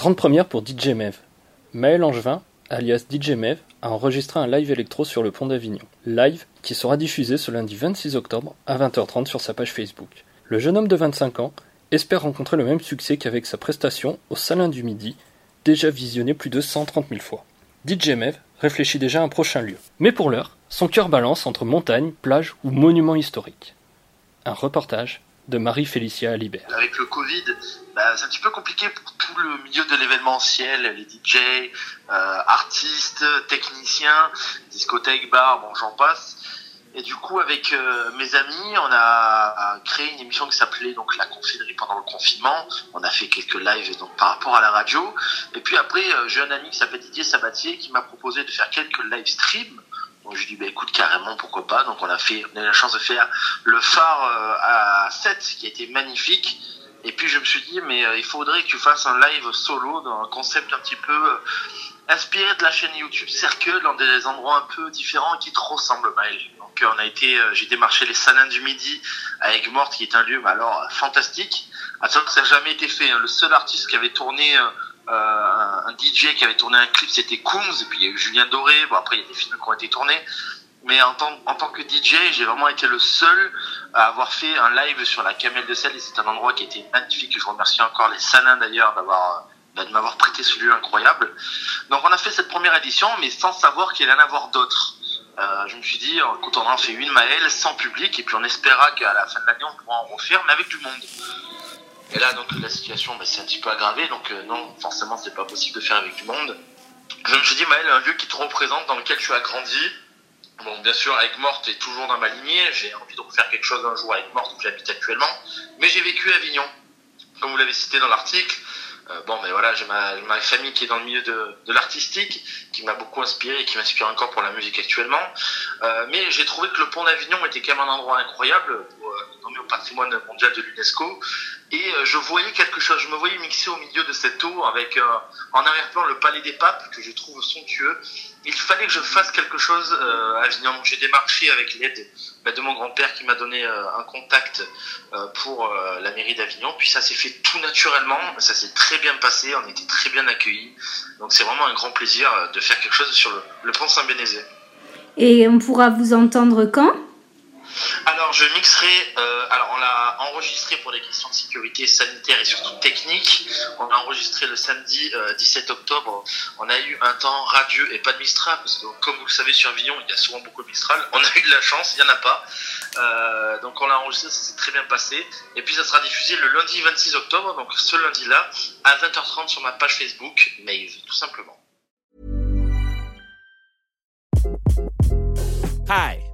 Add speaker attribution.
Speaker 1: Grande première pour DJ Mev. Maël Angevin, alias DJ Mev, a enregistré un live électro sur le pont d'Avignon. Live qui sera diffusé ce lundi 26 octobre à 20h30 sur sa page Facebook. Le jeune homme de 25 ans espère rencontrer le même succès qu'avec sa prestation au Salin du Midi, déjà visionné plus de 130 000 fois. DJ Mev réfléchit déjà à un prochain lieu. Mais pour l'heure, son cœur balance entre montagne, plage ou monument historique. Un reportage de Marie-Félicia Alibert.
Speaker 2: Avec le Covid, bah, c'est un petit peu compliqué pour tout le milieu de l'événementiel, les DJ, euh, artistes, techniciens, discothèques, bars, bon j'en passe. Et du coup, avec euh, mes amis, on a créé une émission qui s'appelait donc la confinerie pendant le confinement. On a fait quelques lives donc par rapport à la radio. Et puis après, euh, j'ai un ami qui s'appelle Didier Sabatier qui m'a proposé de faire quelques live streams. Donc je lui dit bah écoute carrément pourquoi pas. Donc on a fait, on a eu la chance de faire le phare euh, à 7 qui a été magnifique. Et puis je me suis dit mais il faudrait que tu fasses un live solo dans un concept un petit peu inspiré de la chaîne YouTube Circle dans des endroits un peu différents qui te ressemblent Maël. Donc on a été, euh, j'ai démarché les Salins du Midi avec Morte qui est un lieu, alors fantastique. À que ça n'a jamais été fait. Hein. Le seul artiste qui avait tourné euh, un DJ qui avait tourné un clip, c'était Coombs, et puis il y a eu Julien Doré. Bon après il y a des films qui ont été tournés. Mais en tant, que DJ, j'ai vraiment été le seul à avoir fait un live sur la Camelle de Sel et c'est un endroit qui était magnifique. Je remercie encore les Salins d'ailleurs d'avoir de m'avoir prêté ce lieu incroyable. Donc on a fait cette première édition, mais sans savoir qu'il allait en avoir d'autres. Euh, je me suis dit, écoute, on en fait une Maël sans public, et puis on espéra qu'à la fin de l'année, on pourra en refaire, mais avec du monde. Et là, donc, la situation bah, s'est un petit peu aggravée, donc euh, non, forcément, c'est pas possible de faire avec du monde. Je me suis dit, Maël, un lieu qui te représente, dans lequel tu as grandi. Bon, bien sûr, avec Morte, est toujours dans ma lignée. J'ai envie de refaire quelque chose un jour avec Morte, où j'habite actuellement. Mais j'ai vécu à Avignon, comme vous l'avez cité dans l'article. Euh, bon, mais voilà, j'ai ma, famille qui est dans le milieu de, l'artistique, qui m'a beaucoup inspiré et qui m'inspire encore pour la musique actuellement. Euh, mais j'ai trouvé que le pont d'Avignon était quand même un endroit incroyable, patrimoine mondial de l'UNESCO. Et je voyais quelque chose, je me voyais mixer au milieu de cette eau avec en arrière-plan le palais des papes, que je trouve somptueux. Il fallait que je fasse quelque chose à Avignon. J'ai démarché avec l'aide bah, de mon grand-père qui m'a donné euh, un contact euh, pour euh, la mairie d'Avignon. Puis ça s'est fait tout naturellement, ça s'est très bien passé, on était très bien accueillis. Donc c'est vraiment un grand plaisir de faire quelque chose sur le, pont Saint-Bénézé.
Speaker 3: Et on pourra vous entendre quand?
Speaker 2: Alors, je mixerai. Euh, alors, on l'a enregistré pour des questions de sécurité sanitaire et surtout technique. On a enregistré le samedi 17 octobre. On a eu un temps radieux et pas de Mistral, parce que, comme vous le savez, sur Avignon, il y a souvent beaucoup de Mistral. On a eu de la chance, il n'y en a pas. Euh, donc, on l'a enregistré, ça s'est très bien passé. Et puis, ça sera diffusé le lundi 26 octobre, donc ce lundi-là, à 20h30 sur ma page Facebook, Maeve, tout simplement.
Speaker 4: Hi.